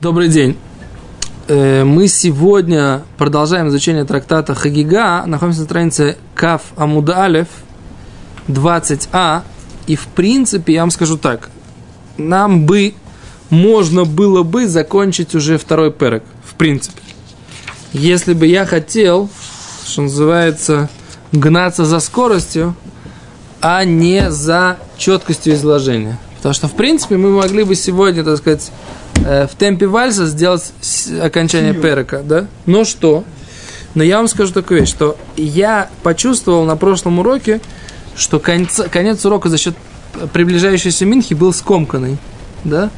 Добрый день. Э, мы сегодня продолжаем изучение трактата Хагига. Находимся на странице Каф Амуда Алев 20а. И в принципе, я вам скажу так. Нам бы, можно было бы закончить уже второй перек. В принципе. Если бы я хотел, что называется, гнаться за скоростью, а не за четкостью изложения. Потому что, в принципе, мы могли бы сегодня, так сказать, Э, в темпе вальса сделать окончание перека, да? Но что? Но я вам скажу такую вещь, что я почувствовал на прошлом уроке, что конец, конец урока за счет приближающейся Минхи был скомканный. Да?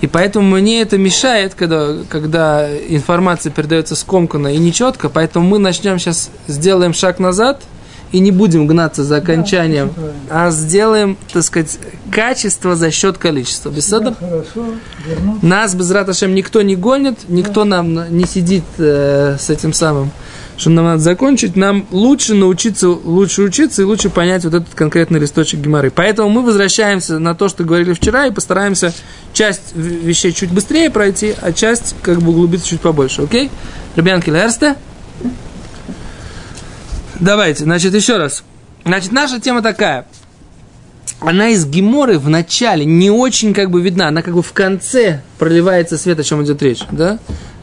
И поэтому мне это мешает, когда, когда информация передается скомканно и нечетко. Поэтому мы начнем сейчас, сделаем шаг назад – и не будем гнаться за окончанием, да, а сделаем, так сказать, качество за счет количества. Без да, хорошо, Нас без раташем никто не гонит, никто да. нам не сидит э, с этим самым, что нам надо закончить. Нам лучше научиться, лучше учиться и лучше понять вот этот конкретный листочек геморы. Поэтому мы возвращаемся на то, что говорили вчера, и постараемся часть вещей чуть быстрее пройти, а часть как бы углубиться чуть побольше. Окей? Ребянки Лерста? Давайте, значит, еще раз. Значит, наша тема такая. Она из Геморы в начале не очень как бы видна, она как бы в конце проливается свет, о чем идет речь, да?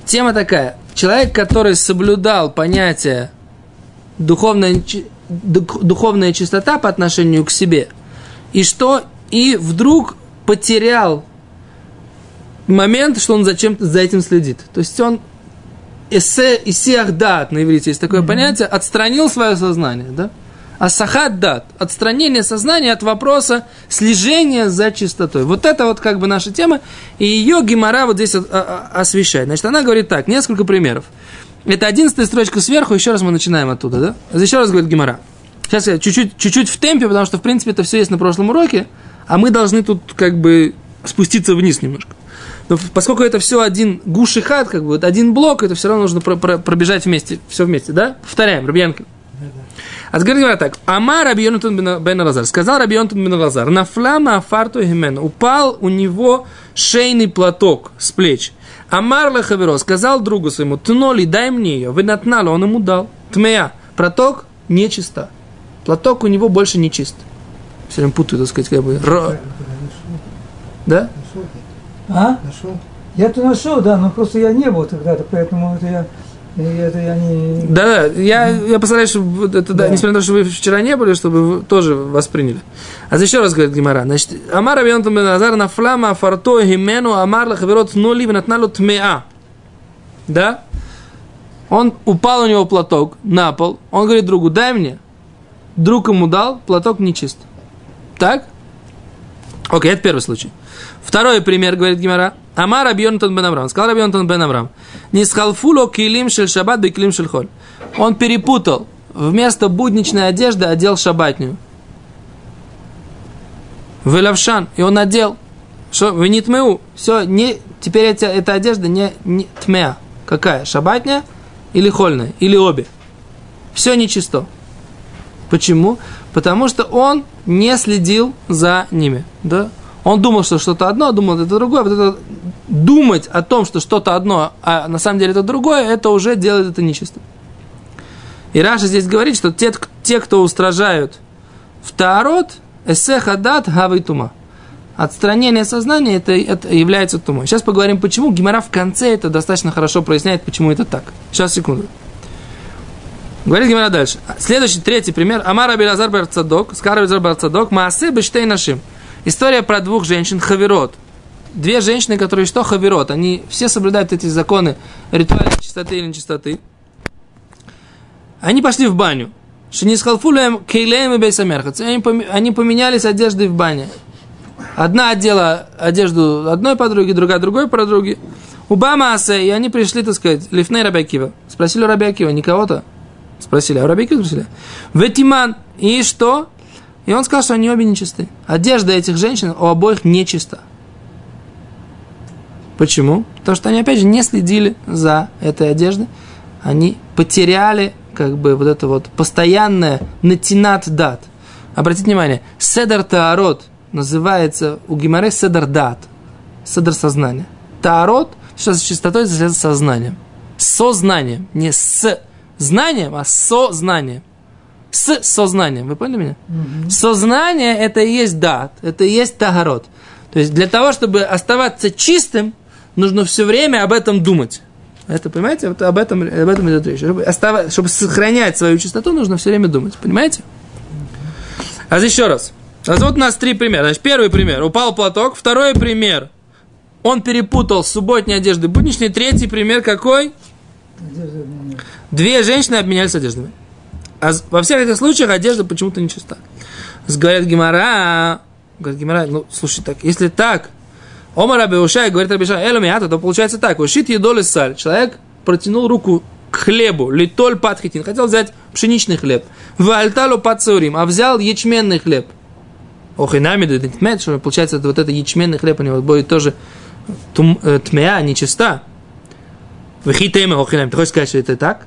Тема такая. Человек, который соблюдал понятие духовная, духовная чистота по отношению к себе, и что, и вдруг потерял момент, что он зачем-то за этим следит. То есть он эссе исиах дат на иврите есть такое mm-hmm. понятие, отстранил свое сознание, да? Асахат дат, отстранение сознания от вопроса слежения за чистотой. Вот это вот как бы наша тема, и ее Гимара вот здесь освещает. Значит, она говорит так, несколько примеров. Это одиннадцатая строчка сверху, еще раз мы начинаем оттуда, да? Еще раз говорит Гимара. Сейчас я чуть-чуть, чуть-чуть в темпе, потому что, в принципе, это все есть на прошлом уроке, а мы должны тут как бы спуститься вниз немножко. Но поскольку это все один גוש אחד, как бы, вот один блок, это все равно нужно про- про- пробежать вместе, все вместе, да? Повторяем, Рабьянка. А теперь говорят так. אמר רבי יונתן בן אלעזר. Сказал Раби Йонатан бен Лазар. נפלה מעפרתו הימנו. Упал у него шейный платок с плеч. אמר לחבירו. Сказал другу своему. תנה לי, дай мне ее. ונתנה לו, он ему дал. טמאה. Платок нечиста. Платок у него больше не чист. Все время путаю, так сказать, как бы. Да? А? Нашел? Я-то нашел, да, но просто я не был тогда-то, поэтому это я, это я не... Да, да, я, я постараюсь, чтобы это, да. Да, несмотря на то, что вы вчера не были, чтобы вы тоже восприняли. А еще раз говорит Гимара, значит, Амар Абион Назар на флама фарто химену Амар лахаверот нули венатналу тмеа. Да? Он упал у него платок на пол, он говорит другу, дай мне. Друг ему дал, платок нечист. Так? Окей, это первый случай. Второй пример, говорит Гимара. Амар Рабьонтон бен Авраам. Сказал Рабьонтон бен Авраам. Не схалфуло килим шель шаббат бе килим шель холь. Он перепутал. Вместо будничной одежды одел шабатнюю. Вылавшан. И он надел. Что? Вы не тмеу. Все, не, теперь эта, эта одежда не, не тмеа. Какая? Шабатня или хольная? Или обе? Все нечисто. Почему? Потому что он не следил за ними. Да? Он думал, что что-то одно, думал, это другое. Вот это думать о том, что что-то одно, а на самом деле это другое, это уже делает это нечисто. И Раша здесь говорит, что те, те кто устражают в Таарот, эсехадат гавитума. Отстранение сознания это, это является тумой. Сейчас поговорим, почему. Гимара в конце это достаточно хорошо проясняет, почему это так. Сейчас, секунду. Говорит Гимара дальше. Следующий, третий пример. Амара Белазар Барцадок, Скара Белазар Барцадок, Маасе Бештей Нашим. История про двух женщин, Хавирот. Две женщины, которые что Хавирот? Они все соблюдают эти законы ритуальной чистоты или нечистоты. Они пошли в баню. Шинисхалфулем кейлеем и бейсамерхац. Они поменялись одеждой в бане. Одна одела одежду одной подруги, другая другой подруги. У Бамаса, и они пришли, так сказать, Лифней Рабиакива. Спросили у Рабиакива, не кого-то? Спросили, а у Рабиакива спросили. Ветиман, и что? И он сказал, что они обе нечисты. Одежда этих женщин у обоих нечиста. Почему? Потому что они, опять же, не следили за этой одеждой. Они потеряли, как бы, вот это вот постоянное натинат дат. Обратите внимание, седар таарот называется у Гимаре седар дат. Седар сознания. Таарот, Что с чистотой с сознанием. Сознанием. Не с знанием, а сознанием. С сознанием. Вы поняли меня? Mm-hmm. Сознание это и есть дат, это и есть тагород. То есть для того, чтобы оставаться чистым, нужно все время об этом думать. Это, понимаете, вот об этом, об этом идет речь. Чтобы, оставать, чтобы сохранять свою чистоту, нужно все время думать. Понимаете? А еще раз. А вот у нас три примера. Значит, первый пример. Упал платок. Второй пример. Он перепутал субботние одежды будничные. Третий пример какой? Две женщины обменялись одеждами. А во всех этих случаях одежда почему-то не чиста. Говорят Гимара, говорит Гимара, ну, слушай, так, если так, Омар Абиушай говорит Абишай, Элумиата, то получается так, ушит едоли саль. Человек протянул руку к хлебу, литоль патхитин, хотел взять пшеничный хлеб. В альталу пацурим, а взял ячменный хлеб. Ох, и нами что получается, вот это ячменный хлеб у него будет тоже тум, э, тмея, нечиста. Вехитейма охинами. Ты хочешь сказать, что это так?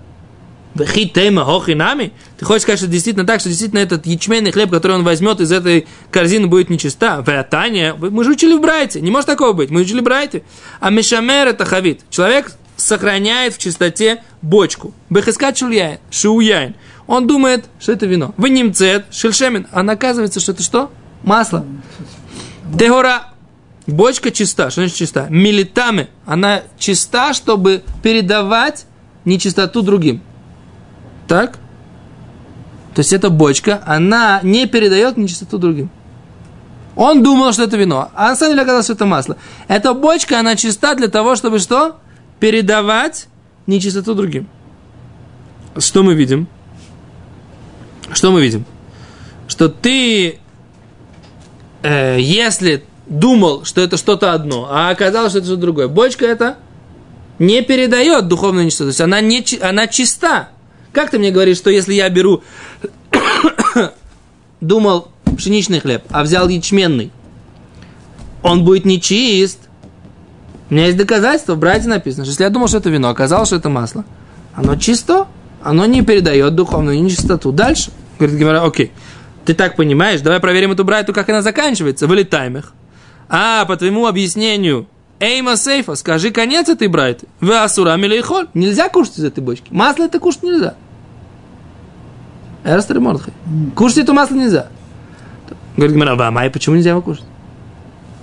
Ты хочешь сказать, что действительно так, что действительно этот ячменный хлеб, который он возьмет из этой корзины, будет нечиста? Вратание. Мы же учили в Брайте. Не может такого быть. Мы учили в Брайте. А мешамер это хавит. Человек сохраняет в чистоте бочку. Бехискат шульяин, шуяин. Он думает, что это вино. Вы немцет, шельшемин. А оказывается, что это что? Масло. Дегора. Бочка чиста. Что значит чиста? Милитами. Она чиста, чтобы передавать нечистоту другим. Так? То есть эта бочка, она не передает нечистоту другим. Он думал, что это вино, а на самом деле оказалось, что это масло. Эта бочка, она чиста для того, чтобы что? Передавать нечистоту другим. Что мы видим? Что мы видим? Что ты, э, если думал, что это что-то одно, а оказалось, что это что-то другое. Бочка это не передает духовную нечистоту, то есть она, не, она чиста. Как ты мне говоришь, что если я беру, думал пшеничный хлеб, а взял ячменный, он будет нечист? У меня есть доказательства, в брате написано, что если я думал, что это вино, оказалось, что это масло, оно чисто, оно не передает духовную нечистоту. Дальше, говорит Гимара, окей, ты так понимаешь, давай проверим эту брайту, как она заканчивается, вылетаем их. А, по твоему объяснению, Эйма сейфа, скажи конец этой брайты. Вы асура милейхоль. Нельзя кушать из этой бочки. Масло это кушать нельзя. Эрстер Мордхай. Кушать это масло нельзя. Говорит Гимара, а почему нельзя его кушать?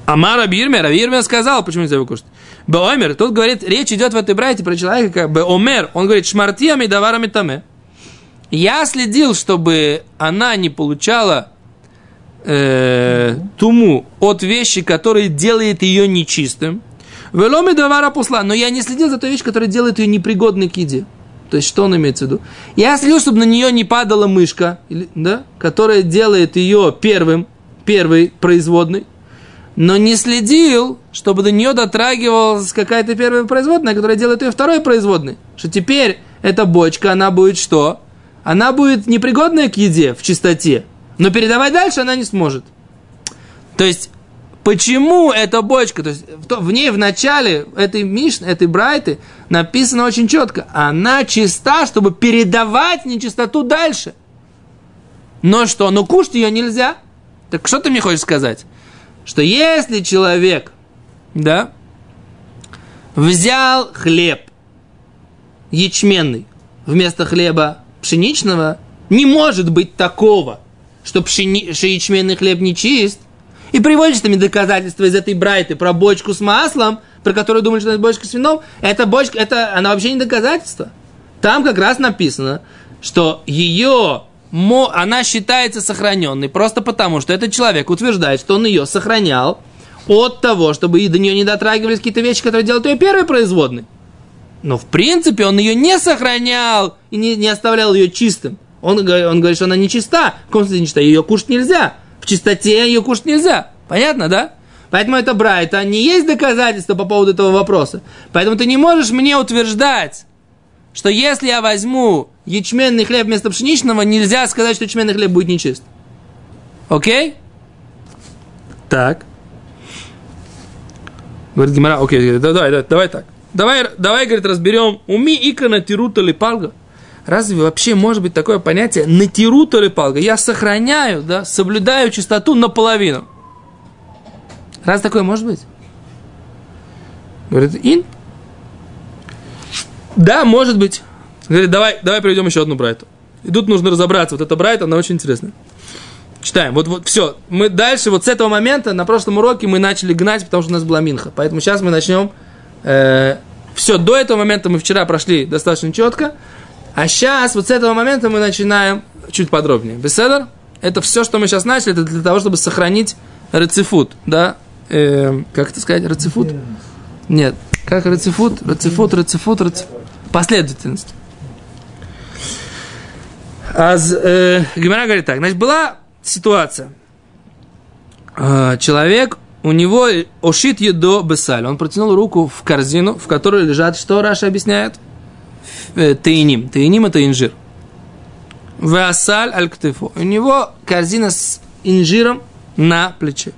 Амара Бирмер, Бирмер сказал, почему нельзя его кушать. Беомер, тут говорит, речь идет в этой брайте про человека, Беомер, он говорит, шмартиями даварами таме. Я следил, чтобы она не получала э, туму от вещи, которые делает ее нечистым. Веломи давара посла, но я не следил за той вещью, которая делает ее непригодной к еде. То есть, что он имеется в виду? Я следил, чтобы на нее не падала мышка, да, которая делает ее первым, первой производной, но не следил, чтобы до нее дотрагивалась какая-то первая производная, которая делает ее второй производной. Что теперь эта бочка, она будет что? Она будет непригодная к еде в чистоте, но передавать дальше она не сможет. То есть, почему эта бочка, то есть в ней в начале этой Мишны, этой Брайты написано очень четко, она чиста, чтобы передавать нечистоту дальше. Но что, но кушать ее нельзя. Так что ты мне хочешь сказать? Что если человек, да, взял хлеб ячменный вместо хлеба пшеничного, не может быть такого, что, пшени, ячменный хлеб не чист, и приводишь там доказательства из этой брайты про бочку с маслом, про которую думаешь, что это бочка с вином, эта бочка, это, она вообще не доказательство. Там как раз написано, что ее, она считается сохраненной просто потому, что этот человек утверждает, что он ее сохранял от того, чтобы до нее не дотрагивались какие-то вещи, которые делают ее первой производной. Но в принципе он ее не сохранял и не, не оставлял ее чистым. Он, он говорит, что она не чиста. В каком смысле не чиста? Ее кушать нельзя. В чистоте ее кушать нельзя. Понятно, да? Поэтому это брайта не есть доказательство по поводу этого вопроса. Поэтому ты не можешь мне утверждать, что если я возьму ячменный хлеб вместо пшеничного, нельзя сказать, что ячменный хлеб будет нечист. Окей? Так. Говорит Гимара, окей, давай, давай, давай так. Давай, давай, говорит, разберем уми икона тирута липалга. Разве вообще может быть такое понятие натиру то ли палга? Я сохраняю, да, соблюдаю чистоту наполовину. Раз такое может быть? Говорит, ин, Да, может быть. Говорит, давай, давай приведем еще одну брайту. И тут нужно разобраться. Вот эта брайта, она очень интересная. Читаем. Вот, вот, все. Мы дальше, вот с этого момента, на прошлом уроке мы начали гнать, потому что у нас была минха. Поэтому сейчас мы начнем. Э, все, до этого момента мы вчера прошли достаточно четко. А сейчас, вот с этого момента мы начинаем чуть подробнее. Беседер? Это все, что мы сейчас начали, это для того, чтобы сохранить рецифут, да? Э, как это сказать? Рецифут? Нет. Как рецифут? Рецифут, рецифут, рецифут. Последовательность. А э, Гимара говорит так. Значит, была ситуация. Э, человек, у него ошит едо бесаль. Он протянул руку в корзину, в которой лежат, что Раша объясняет? Э, таиним. Таиним – это инжир. Васаль аль ктефу. У него корзина с инжиром на плече.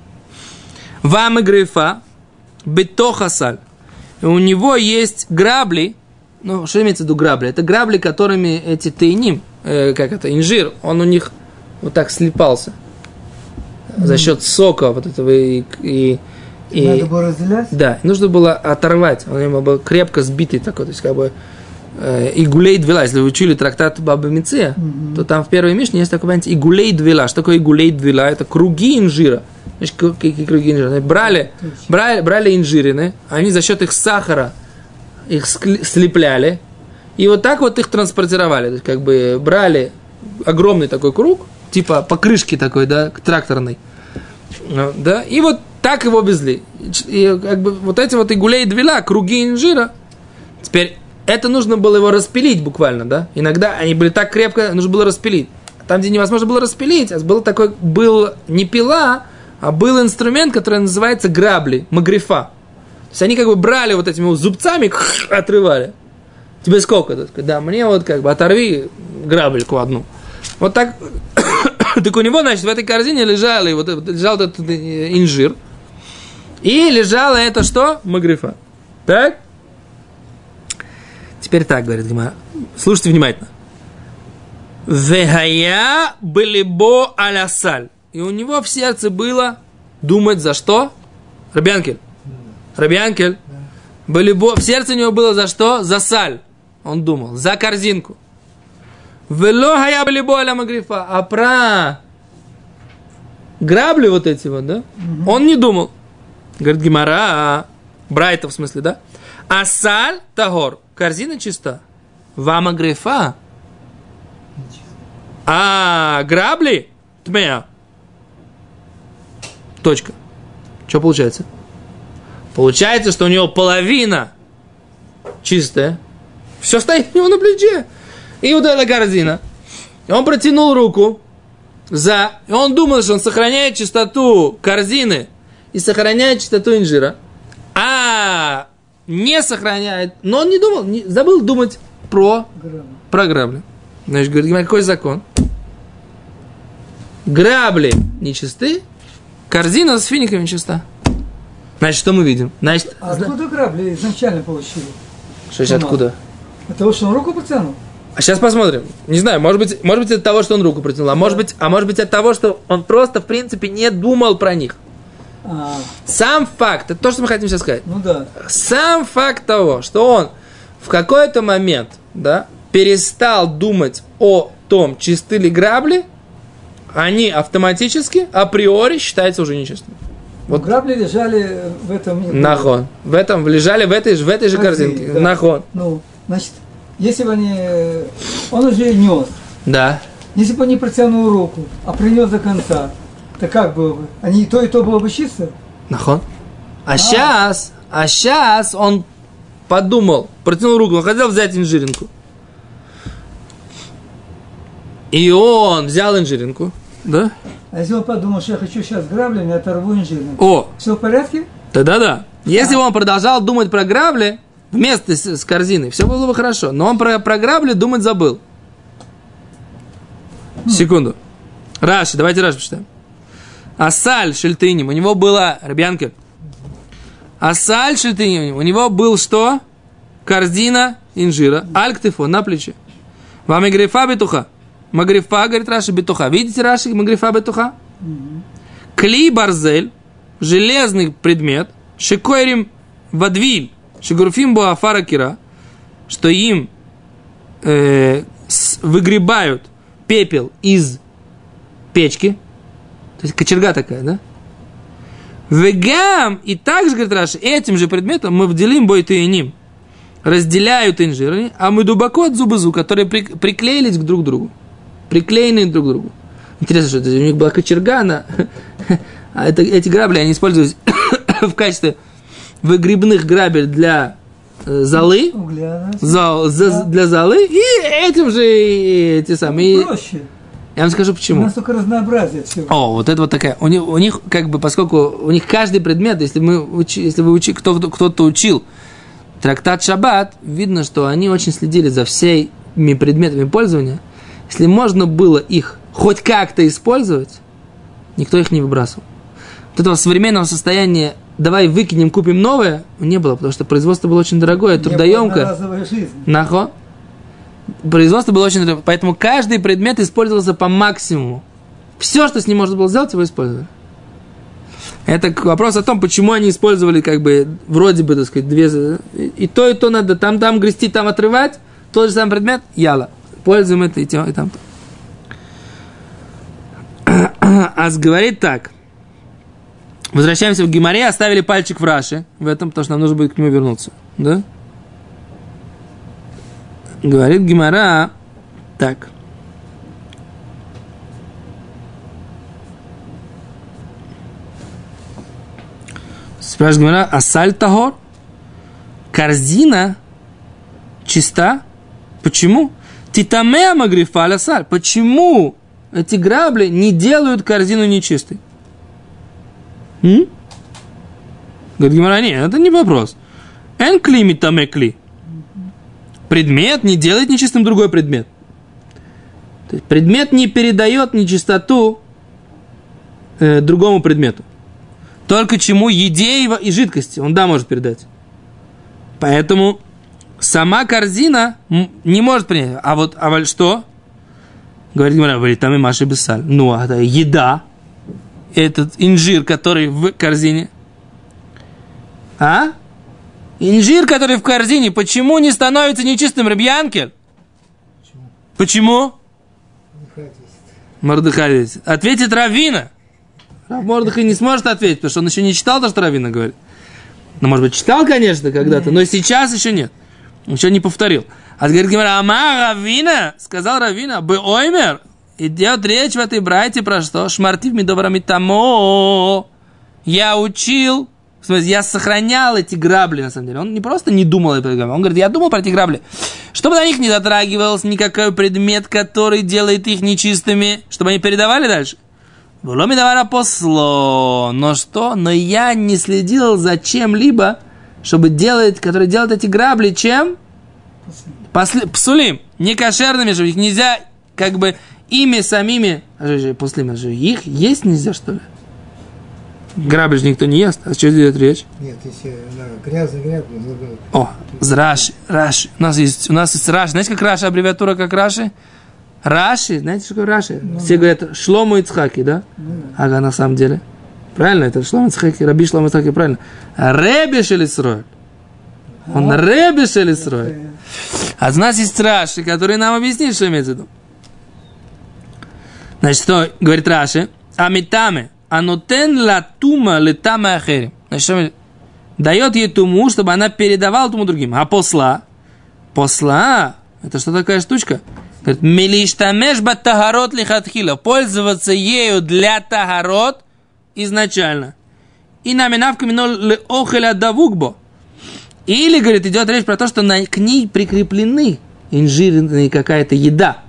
Вам и грифа бетохасаль. У него есть грабли, ну, что имеется в виду грабли? Это грабли, которыми эти тайним, э, как это, инжир, он у них вот так слепался. За счет сока вот этого и, и, и Надо было разделять? Да, нужно было оторвать. Он был крепко сбитый такой, то есть как бы Игулей Двила, если вы учили трактат Баба Миция, mm-hmm. то там в первой Мишне есть такое понятие Игулей Двила. Что такое Игулей Двила? Это круги инжира. Значит, какие круги инжира? Брали, брали, брали инжирины, они за счет их сахара их слепляли, и вот так вот их транспортировали. То есть, как бы брали огромный такой круг, типа покрышки такой, да, тракторной, ну, да, и вот так его везли. И как бы вот эти вот игулей двила, круги инжира, теперь это нужно было его распилить буквально, да, иногда они были так крепко, нужно было распилить. Там, где невозможно было распилить, а был такой, был не пила, а был инструмент, который называется грабли, магрифа. То есть они как бы брали вот этими зубцами, отрывали. Тебе сколько? Да, мне вот как бы оторви грабельку одну. Вот так. так у него, значит, в этой корзине лежал, вот, лежал этот э, инжир. И лежало это что? Магрифа. Так? Теперь так, говорит Гима. Слушайте внимательно. Вегая былибо алясаль. И у него в сердце было думать за что? Рабянкель. Рабианкель, были в сердце у него было за что? За саль. Он думал, за корзинку. Вело хая были боля магрифа. А про грабли вот эти вот, да? Угу. Он не думал. Говорит, Гимара, Брайта в смысле, да? А саль тагор, корзина чиста. Вама грифа. А грабли тмея. Точка. Что получается? Получается, что у него половина чистая. Все стоит у него на плече. И вот эта корзина. И он протянул руку за... И он думал, что он сохраняет чистоту корзины и сохраняет чистоту инжира. А не сохраняет. Но он не думал, не, забыл думать про, про грабли. Значит, говорит, какой закон? Грабли нечисты, корзина с финиками чиста. Значит, что мы видим? Значит, а откуда грабли изначально получили? Что значит откуда? От того, что он руку протянул? А сейчас посмотрим. Не знаю, может быть, может быть от того, что он руку протянул, а может быть, а может быть от того, что он просто, в принципе, не думал про них. А. Сам факт, это то, что мы хотим сейчас сказать. Ну да. Сам факт того, что он в какой-то момент, да, перестал думать о том, чисты ли грабли, они автоматически, априори считаются уже нечистыми. Вот грабли лежали в этом. Нахон. В этом лежали в этой, в этой же корзинке. Да. Нахон. Ну, значит, если бы они. Он уже нес. Да. Если бы не протянул руку, а принес до конца, то как было бы? Они и то, и то было бы чисто? Нахон. А, а сейчас, а сейчас он подумал, протянул руку, он хотел взять инжиринку. И он взял инжиринку, да? А если он подумал, что я хочу сейчас граблями, оторву инжирным. О! Все в порядке? Да-да, да. Если а. он продолжал думать про грабли, вместе с, с корзиной, все было бы хорошо. Но он про, про грабли думать забыл. Хм. Секунду. Раши, давайте Раши почитаем. Асаль Шельтыним, у него была, Рабьянка, Асаль Шельтыним, у него был что? Корзина инжира, альктифо на плече. Вам игрефа бетуха. Магрифа, говорит Раши, бетуха. Видите, Раши, магрифа бетуха? Кли барзель, железный предмет, шикойрим вадвиль, шигурфим буафара кира, что им э, с- выгребают пепел из печки, то есть кочерга такая, да? Вегам, и также, говорит Раши, этим же предметом мы вделим бой и ним. Разделяют инжиры, а мы дубако от зубы которые при- приклеились к друг другу. Приклеены друг к другу. Интересно, что это, у них была кочерга, она, а это, эти грабли, они использовались в качестве выгребных грабель для э, золы, Угля, да? зал- за- для золы, и этим же и эти самые. Проще. Я вам скажу У почему. нас только разнообразие всего. О, вот это вот такая. У них, у них как бы, поскольку у них каждый предмет, если мы учи, если вы учи, кто, кто- кто-то учил трактат Шаббат, видно, что они очень следили за всеми предметами пользования. Если можно было их хоть как-то использовать, никто их не выбрасывал. Вот этого современного состояния давай выкинем, купим новое, не было, потому что производство было очень дорогое, трудоемкое. Нахо. Производство было очень поэтому каждый предмет использовался по максимуму. Все, что с ним можно было сделать, его использовали. Это вопрос о том, почему они использовали, как бы, вроде бы, так сказать, две... И то, и то надо там, там грести, там отрывать. Тот же самый предмет, яла. Пользуем это и, тем, и там. Ас говорит так. Возвращаемся в Гимаре, оставили пальчик в Раше в этом, потому что нам нужно будет к нему вернуться. Да? Говорит Гимара так. Спрашивает Гимара, асаль тагор? Корзина чиста? Почему? Титамеа магрифа асаль. Почему эти грабли не делают корзину нечистой? М? Говорит Гимара, нет, это не вопрос. Эн кли митаме кли предмет не делает нечистым другой предмет. То есть предмет не передает нечистоту э, другому предмету. Только чему еде и жидкости он да может передать. Поэтому сама корзина не может принять. А вот а что? Говорит Гимара, говорит, там и Маша Бесаль. Ну, а это еда, этот инжир, который в корзине. А? Инжир, который в корзине, почему не становится нечистым рыбьянкель? Почему? Мордыхай ответит. Ответит Равина. Рав Мордыхай не сможет ответить, потому что он еще не читал то, что Равина говорит. Ну, может быть, читал, конечно, когда-то, но сейчас еще нет. Еще не повторил. А говорит Гимара, ама Равина, сказал Равина, бы оймер, идет речь в этой брайте про что? Шмартив медоврами тамо. Я учил, я сохранял эти грабли, на самом деле. Он не просто не думал о грабли, он говорит, я думал про эти грабли. Чтобы на них не дотрагивался никакой предмет, который делает их нечистыми, чтобы они передавали дальше. Было давара посло. Но что? Но я не следил за чем-либо, чтобы делать, который делает эти грабли, чем? После. Не кошерными, чтобы их нельзя, как бы, ими самими, а же, же, пуслим, а же, их есть нельзя, что ли? Грабли же никто не ест. А что идет речь? Нет, если да, грязный грязный, забыл. О, с Раши, Раши. У нас есть, у нас есть Раши. Знаете, как Раши, аббревиатура как Раши? Раши, знаете, что такое Раши? Все говорят Шлому Ицхаки, да? Ага, на самом деле. Правильно, это Шлому Ицхаки, Раби Шлому Ицхаки, правильно. Реби Шелисрой. Он Реби Шелисрой. А у нас есть Раши, который нам объяснит, что имеется в виду. Значит, что говорит Раши? Амитаме. Анутен ла тума летама ахерим. Значит, дает ей туму, чтобы она передавала туму другим. А посла? Посла? Это что такая штучка? Говорит, мелиштамеш тахарот лихатхила. Пользоваться ею для тахарот изначально. И наминавка минол охеля давукбо. Или, говорит, идет речь про то, что на, к ней прикреплены инжирная какая-то еда.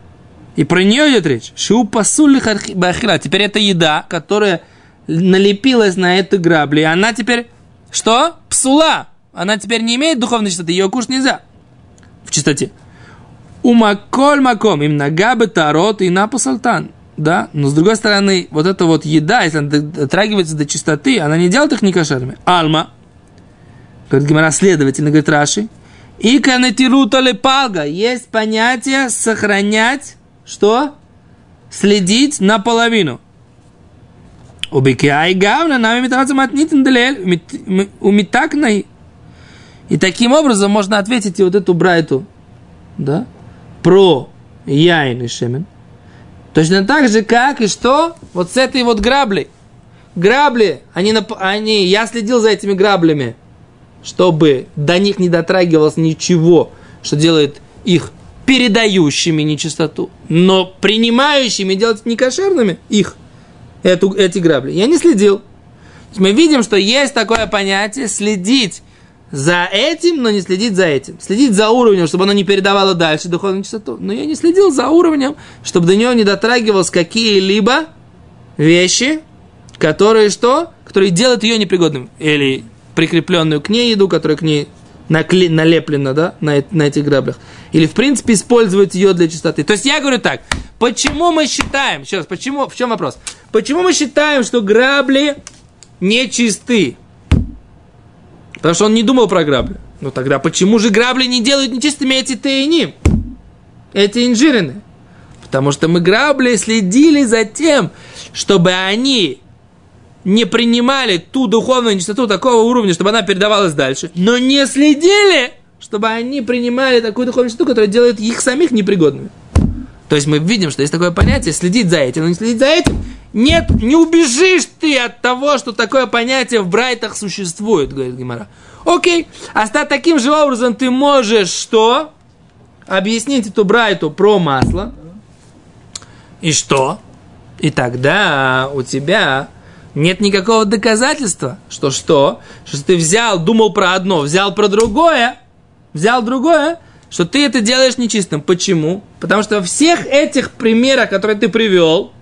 И про нее идет речь. Шу пасули бахила. Теперь это еда, которая налепилась на эту грабли. И она теперь что? Псула. Она теперь не имеет духовной чистоты. Ее кушать нельзя. В чистоте. Умаколь маком. Им нагабы тарот и напусалтан. Да, но с другой стороны, вот эта вот еда, если она дотрагивается до чистоты, она не делает их некошерными. Алма, говорит Гимара, следовательно, говорит Раши, и канетирута лепалга, есть понятие сохранять, что? Следить наполовину. Убикиай гавна, нами делель, умитакнай. И таким образом можно ответить и вот эту брайту, да, про яин и шемен. Точно так же, как и что? Вот с этой вот граблей. Грабли, они, они, я следил за этими граблями, чтобы до них не дотрагивалось ничего, что делает их передающими нечистоту, но принимающими делать некошерными их, эту, эти грабли. Я не следил. Мы видим, что есть такое понятие следить за этим, но не следить за этим. Следить за уровнем, чтобы оно не передавало дальше духовную чистоту. Но я не следил за уровнем, чтобы до него не дотрагивалось какие-либо вещи, которые что? Которые делают ее непригодным. Или прикрепленную к ней еду, которая к ней накле- налеплена, да, на, на этих граблях. Или, в принципе, использовать ее для чистоты. То есть я говорю так, почему мы считаем, раз, почему, в чем вопрос? Почему мы считаем, что грабли нечисты? Потому что он не думал про грабли. Ну тогда почему же грабли не делают нечистыми эти тайни? Эти инжирины? Потому что мы грабли следили за тем, чтобы они не принимали ту духовную нечистоту такого уровня, чтобы она передавалась дальше, но не следили, чтобы они принимали такую духовную нечистоту, которая делает их самих непригодными. То есть мы видим, что есть такое понятие следить за этим, но не следить за этим. Нет, не убежишь ты от того, что такое понятие в Брайтах существует, говорит Гимара. Окей, а стать таким же образом ты можешь что? Объяснить эту Брайту про масло. И что? И тогда у тебя нет никакого доказательства, что что? Что ты взял, думал про одно, взял про другое, взял другое, что ты это делаешь нечистым. Почему? Потому что во всех этих примерах, которые ты привел,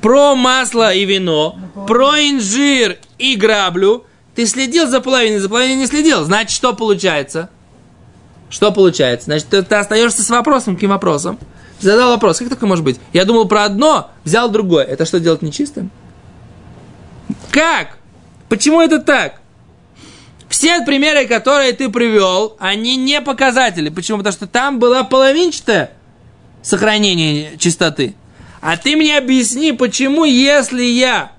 про масло и вино, про инжир и граблю, ты следил за половиной, за половиной не следил. Значит, что получается? Что получается? Значит, ты, ты остаешься с вопросом, каким вопросом? Задал вопрос, как такое может быть? Я думал про одно, взял другое. Это что делать нечистым? Как? Почему это так? Все примеры, которые ты привел, они не показатели. Почему? Потому что там было половинчатое сохранение чистоты. А ты мне объясни, почему, если я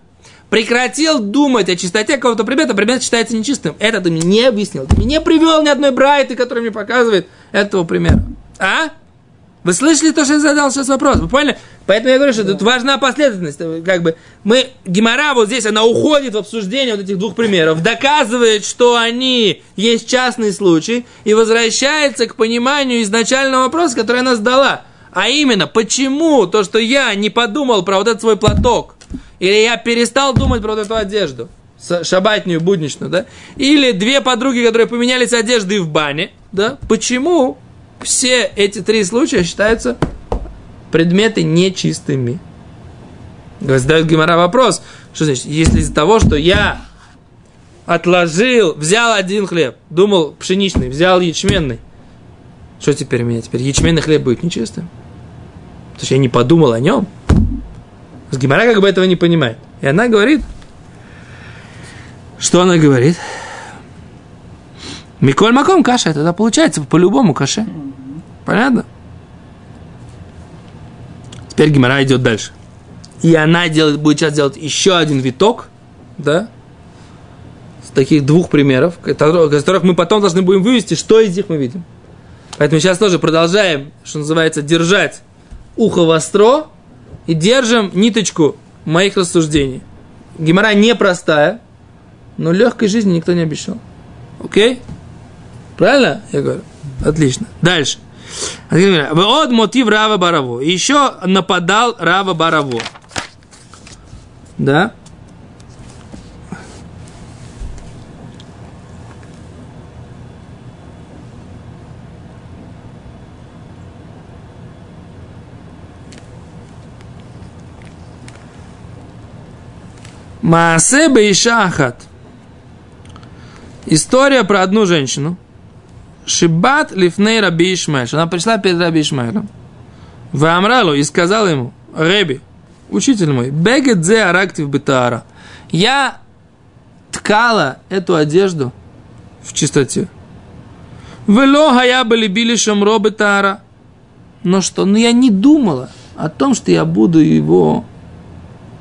прекратил думать о чистоте какого-то предмета, предмет считается нечистым. Это ты мне не объяснил. Ты мне не привел ни одной брайты, которая мне показывает этого примера. А? Вы слышали то, что я задал сейчас вопрос? Вы поняли? Поэтому я говорю, что тут важна последовательность. Как бы мы, Гимара вот здесь, она уходит в обсуждение вот этих двух примеров, доказывает, что они есть частный случай, и возвращается к пониманию изначального вопроса, который она задала. А именно, почему то, что я не подумал про вот этот свой платок, или я перестал думать про вот эту одежду, шабатнюю, будничную, да, или две подруги, которые поменялись одеждой в бане, да, почему все эти три случая считаются предметы нечистыми. Задает Гимара вопрос, что значит, если из-за того, что я отложил, взял один хлеб, думал пшеничный, взял ячменный, что теперь у меня? Теперь ячменный хлеб будет нечистым? То есть я не подумал о нем. С Гимара как бы этого не понимает. И она говорит, что она говорит? Миколь Маком каша, тогда получается по-любому каше. Понятно? Теперь Гимара идет дальше. И она делает, будет сейчас делать еще один виток, да, с таких двух примеров, которых мы потом должны будем вывести, что из них мы видим. Поэтому сейчас тоже продолжаем, что называется, держать ухо востро и держим ниточку моих рассуждений. Гемора непростая, но легкой жизни никто не обещал. Окей? Правильно? Я говорю. Отлично. Дальше. Вот мотив Рава Бараво. Еще нападал Рава Бараво. Да? Маасе Бейшахат. История про одну женщину. Шибат лифней Раби Ишмаэль. Она пришла перед Раби Ишмаэлем. В Амралу и сказала ему, Реби, учитель мой, бегет зе арактив бетара. Я ткала эту одежду в чистоте. Вело я были били шамро бетара. Но что? Но я не думала о том, что я буду его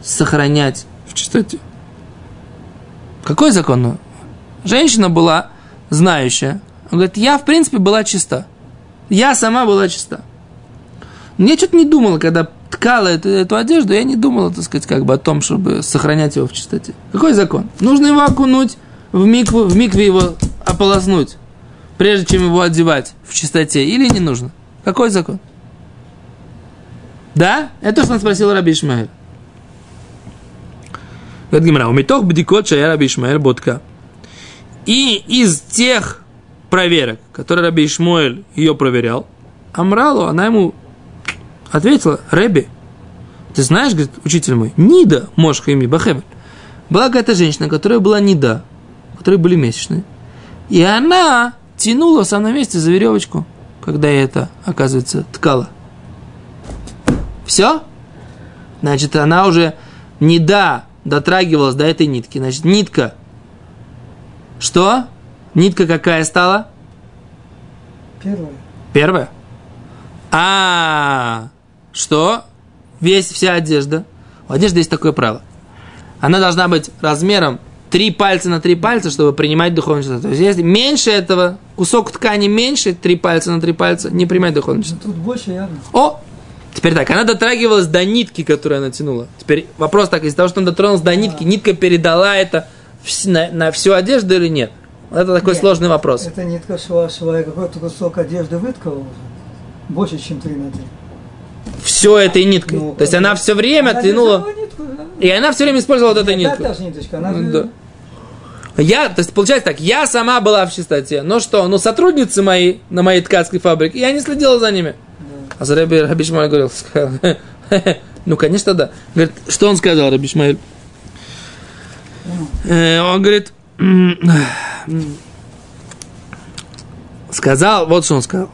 сохранять в чистоте. Какой закон? Женщина была знающая. Он говорит, я, в принципе, была чиста. Я сама была чиста. Я что-то не думала, когда ткала эту, эту одежду, я не думала, так сказать, как бы о том, чтобы сохранять его в чистоте. Какой закон? Нужно его окунуть в микву, в микве его ополоснуть, прежде чем его одевать в чистоте, или не нужно? Какой закон? Да? Это то, что он спросил Раби Ишмаэль. Говорит Гимара, у метох бдикот шая Раби Ишмаэль бодка. И из тех проверок, которые Раби Ишмаэль ее проверял, Амралу, она ему ответила, Рэби, ты знаешь, говорит, учитель мой, Нида, Мошха ими Бахебель. Была какая-то женщина, которая была Нида, которые были месячные. И она тянула в самом месте за веревочку, когда это, оказывается, ткала. Все? Значит, она уже не да дотрагивалась до этой нитки. Значит, нитка. Что? Нитка какая стала? Первое. Первая. А, что? Весь, вся одежда. У одежды есть такое правило. Она должна быть размером три пальца на три пальца, чтобы принимать духовную чистоту. То есть, если меньше этого, кусок ткани меньше, три пальца на три пальца, не принимать духовную чистоту. Тут больше явно. О! Теперь так, она дотрагивалась до нитки, которую она тянула. Теперь вопрос так, из-за того, что она дотронулась до нитки, нитка передала это на, на всю одежду или нет? Это такой Нет. сложный вопрос. Это нитка шва, шва, я какой-то кусок одежды выткала уже. Больше, чем 3 на 3. Все этой ниткой. Ну, То есть она все время Она тянула. нитку, да. И она все время использовала вот эту нитку. та же ниточка, она Ну, же- да. Я, то есть получается так, я сама была в чистоте. Но что, ну сотрудницы мои на моей ткацкой фабрике, я не следила за ними. А за Раби Раби Ишмаэль говорил, сказал, ну конечно да. Говорит, что он сказал, Раби Ишмаэль? Э, Он говорит, сказал, вот что он сказал.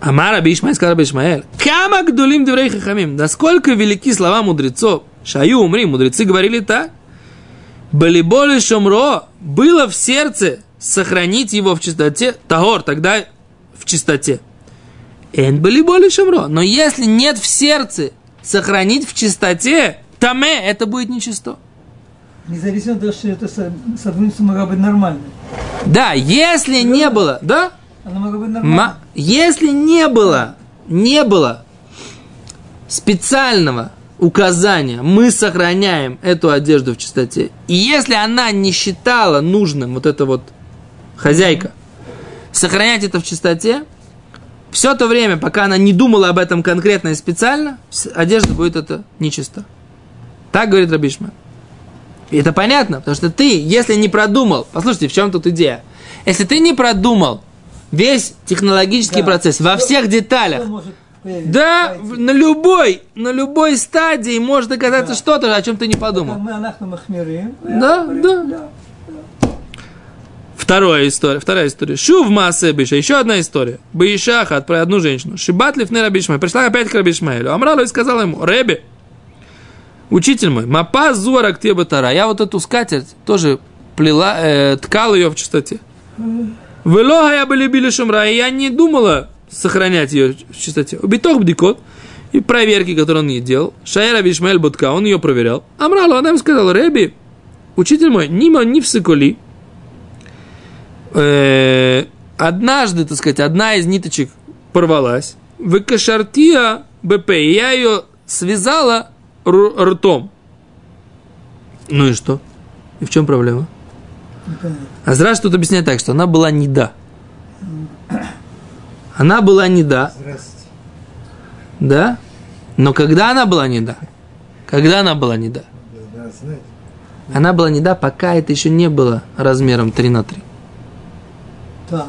Амар Раби Ишмаэль сказал Раби Ишмаэль, Кама гдулим деврей хахамим, насколько велики слова мудрецов. Шаю умри, мудрецы говорили так. Балиболи шомро, было в сердце сохранить его в чистоте, тагор, тогда в чистоте. Эн балиболи шомро, но если нет в сердце сохранить в чистоте, таме, это будет нечисто. Независимо от того, что это со- сотрудница могла быть нормальной. Да, если не было, да? Она могла быть Ма- нормальной. если не было, не было специального указания, мы сохраняем эту одежду в чистоте. И если она не считала нужным, вот эта вот хозяйка, сохранять это в чистоте, все то время, пока она не думала об этом конкретно и специально, одежда будет это нечиста. Так говорит Рабишма. И это понятно, потому что ты, если не продумал, послушайте, в чем тут идея? Если ты не продумал весь технологический Да. процесс во Что- всех деталях, да, в- на любой, на любой стадии может оказаться Да. что-то, о чем ты не подумал. Махмирим. Да, да. Вторая история, вторая история. Шув массе биша, еще одна история. Баишахат про одну женщину. Шибат лифны Раби Ишмаэль. Пришла опять к Раби Ишмаэлю. Амрала и сказала ему, Реби, учитель мой, мапа зуара к тебе тара. Я вот эту скатерть тоже плела, э, ткал ее в чистоте. Велога я бы любили шумра, и я не думала сохранять ее в чистоте. Убитох бдикот, и проверки, которые он ей делал. Шайра Бишмаэль Будка, он ее проверял. Амрала, она ему сказала, Реби, учитель мой, нима не всыколи. Э, однажды, так сказать, одна из ниточек порвалась. Выкашартия БП, я ее связала ртом. Ну и что? И в чем проблема? Непонятно. А Зраш тут объясняет так, что она была не да. Она была не да, Здравствуйте. да? Но когда она была не да? Когда она была не да? Она была не да, пока это еще не было размером 3 на 3. Да.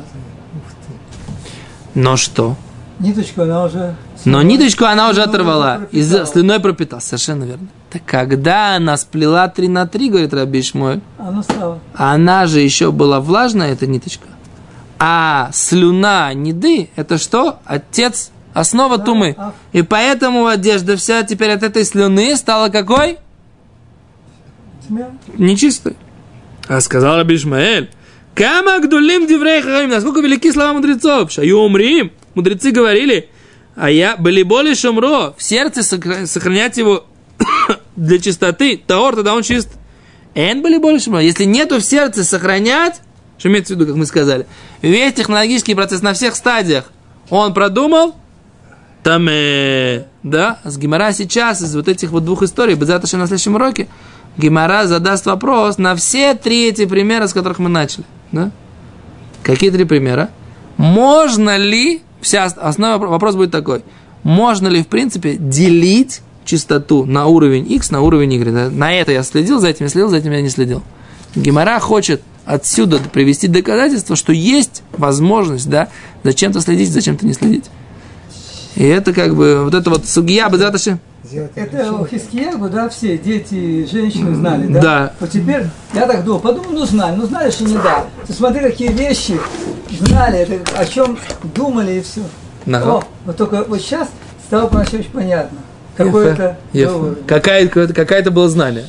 Но что? Ниточку она уже... Но ниточку она уже оторвала. Из слюной пропитала. Совершенно верно. Так когда она сплела 3 на 3, говорит Раби Шмуэль, Она стала. она же еще была влажная, эта ниточка. А слюна неды, это что? Отец, основа Да, тумы. а- И поэтому одежда вся теперь от этой слюны стала какой? Тьмя. Нечистой. А сказал Раби Ишмаэль, Кама гдулим диврей насколько велики слова мудрецов. Шаю умрим. Мудрецы говорили, а я были более шумро, в сердце сохра- сохранять его для чистоты, таор, тогда он чист. Эн были более шумро. Если нету в сердце сохранять, Что имеется в виду, как мы сказали? Весь технологический процесс на всех стадиях он продумал, там, э, да, с Гимара сейчас, из вот этих вот двух историй, Безаташи на следующем уроке, Гимара задаст вопрос на все три эти примера, с которых мы начали. Да? Какие три примера? Можно ли, вся основа вопрос будет такой, можно ли, в принципе, делить чистоту на уровень X, на уровень Y? На это я следил, за этим я следил, за этим я не следил. Гимара хочет отсюда привести доказательство, что есть возможность, да, зачем-то следить, зачем-то не следить. И это как бы, вот это вот сугия, бы это у Хискиягу, да, все дети, женщины знали, да? Да. Вот теперь, я так думал, подумал, ну знали, ну знали, что не да. Ты смотри, какие вещи знали, это, о чем думали и все. Ага. О, вот только вот сейчас стало поначалу очень понятно. Какое-то Какая-то, какая-то было знание.